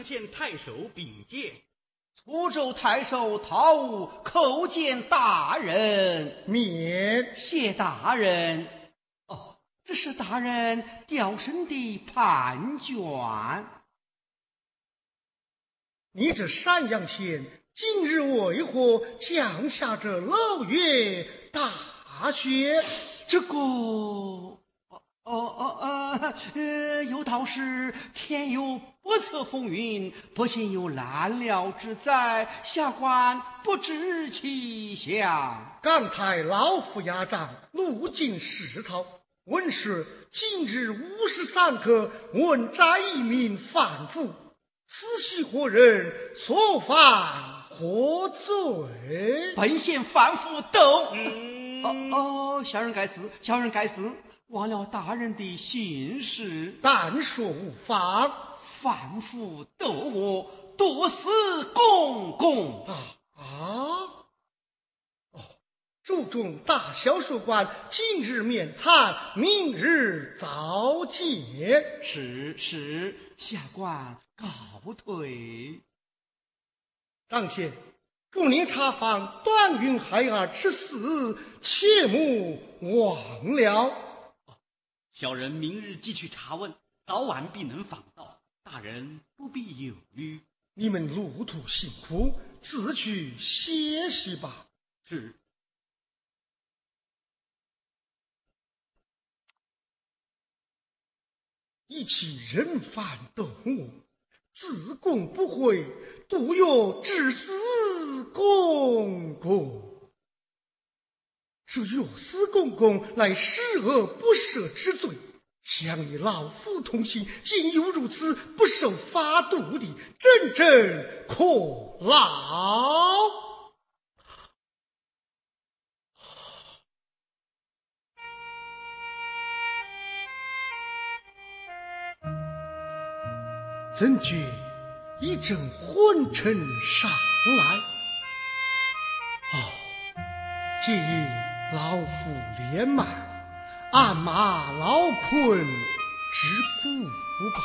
阳县太守禀见。滁州太守陶武叩见大人，免谢大人。哦，这是大人调升的判卷。你这山阳县今日为何降下这漏月大雪？这个，哦哦哦呃，有道是天有不测风云，不幸有难料之灾，下官不知其详。刚才老夫押账路经市草，问是今日五时三刻，问斩一名犯妇。此系何人所犯何罪？本县反复斗。哦哦，小人该死，小人该死，忘了大人的心事。但说无妨。反复斗我，多死公公。啊啊！哦，注重大小书官今日免参，明日早见。是是，下官。告退，当前，祝您查访段云孩儿之死，切莫忘了。小人明日即去查问，早晚必能访到。大人不必忧虑。你们路途辛苦，自去歇息吧。是。一起人犯动物。自贡不悔，独有致死公公。这有死公公乃十恶不赦之罪，想与老夫同行，竟有如此不受法度的，真正可恼。怎觉一阵昏沉上来？哦，皆因老夫连慢，暗马劳困直顾吧。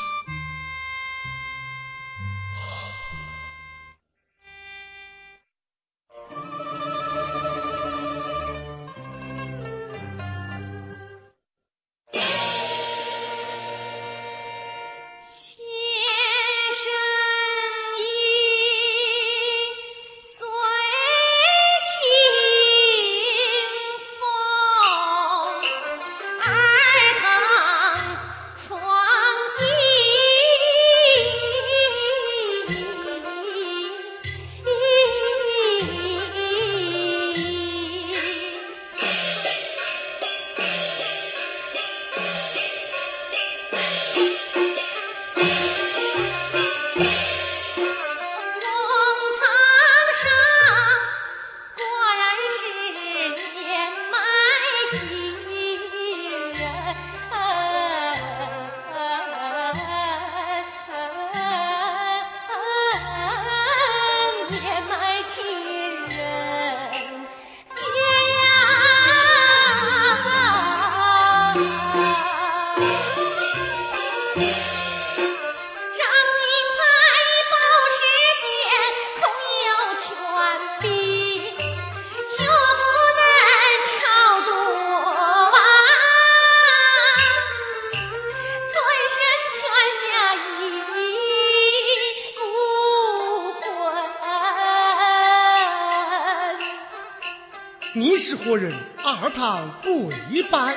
你是何人？二堂跪拜。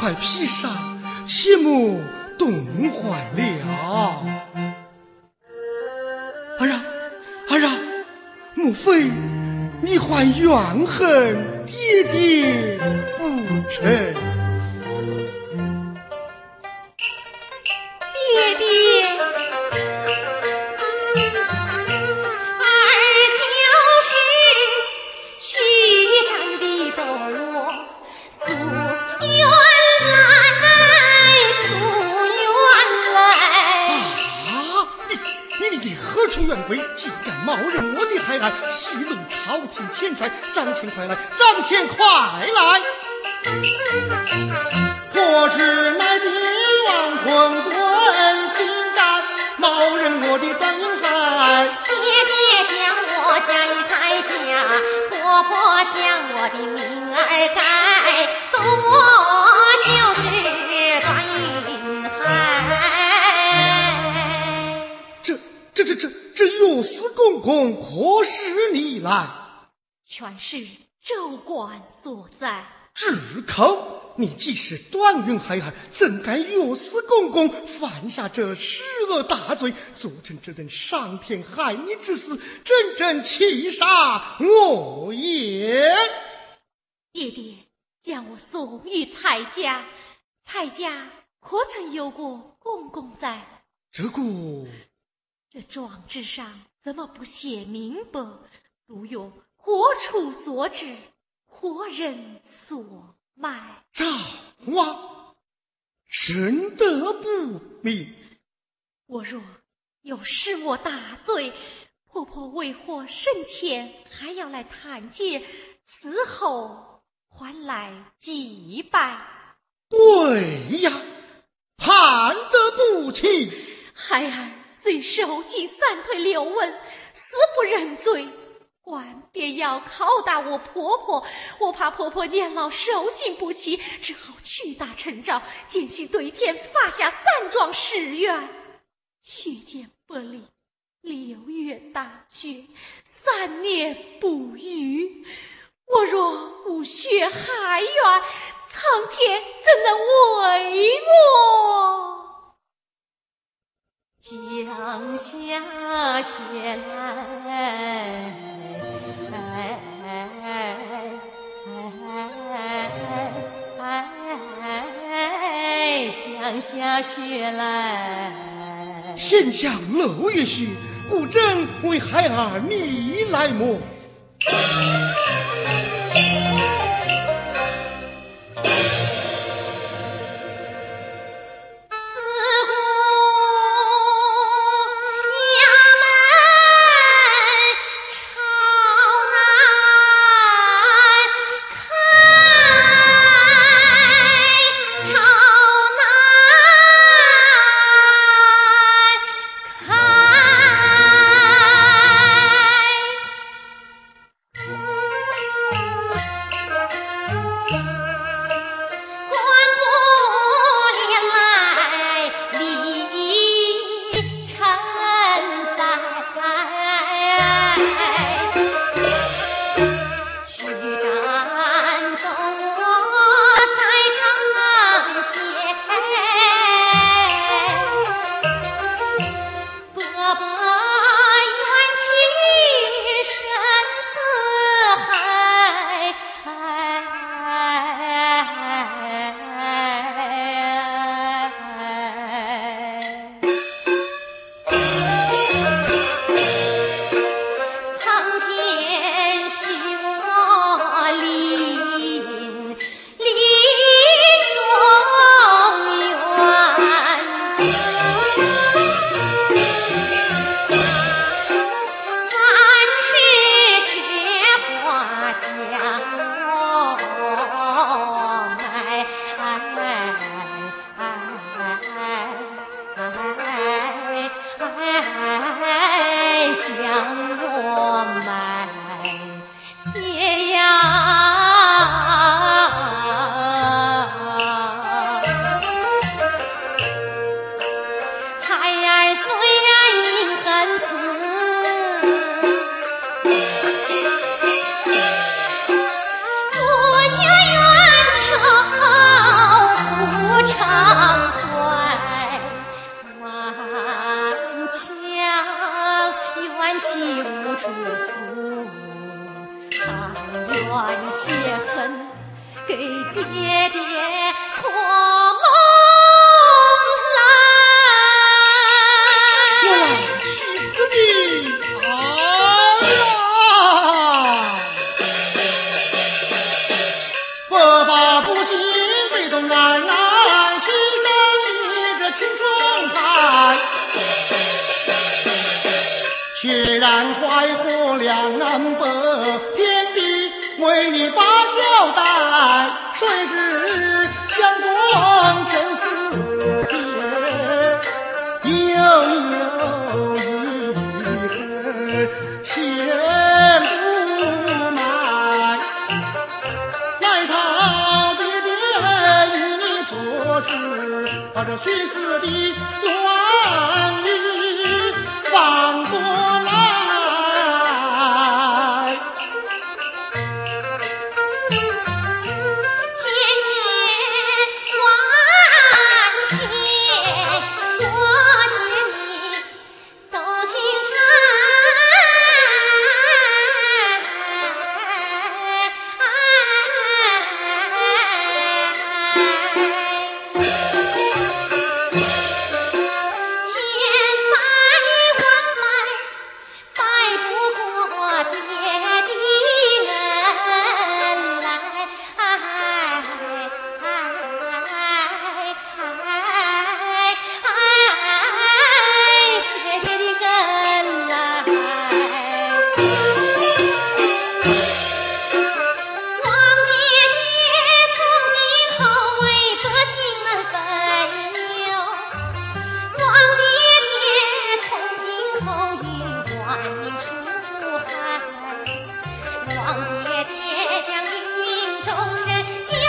快披上，切莫冻坏了。儿啊儿啊，莫非你还怨恨爹爹不成？何处远归？竟敢冒认我的孩儿，戏弄朝廷钱财！张钱快来，张钱快来！何知乃帝王昏贵，竟敢冒认我的段云海！爹爹将我嫁与太家，婆婆将我的名儿改，司公公可使你来？全是州官所在。至口！你既是断云海儿，怎敢岳司公公犯下这十恶大罪，做成这等伤天害理之事，真正气杀我也！爹爹将我送与蔡家，蔡家可曾有过公公在？这个这状纸上怎么不写明白？独有何处所指，何人所卖？赵王神德不明。我若有失我大罪，婆婆为何生前还要来探监，死后还来祭拜？对呀，判得不起。孩儿虽受尽三推六问，死不认罪，官便要拷打我婆婆。我怕婆婆年老受刑不齐，只好屈打成招，践行对天，发下三桩誓愿：血溅不离，六月大绝，三年不渝。我若无血海冤，苍天怎能为我？降下雪来，降下雪来。天降漏月雪，故正为孩儿你来么？去死的家。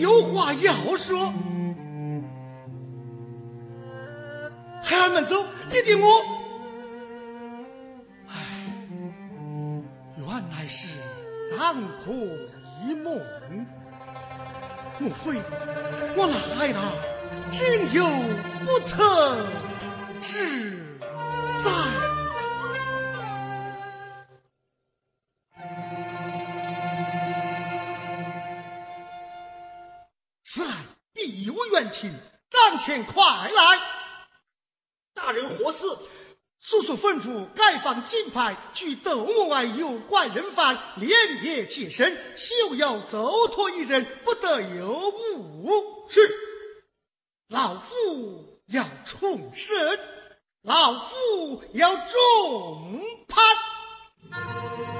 有话要说，孩儿们走，爹爹我。唉，原来是南柯一梦，莫非我来了，竟有不测之灾？冤情，暂且快来。大人何事？速速吩咐盖房金牌，据斗门外有怪人犯，连夜起身，休要走脱一人，不得有误。是，老夫要重审，老夫要重判。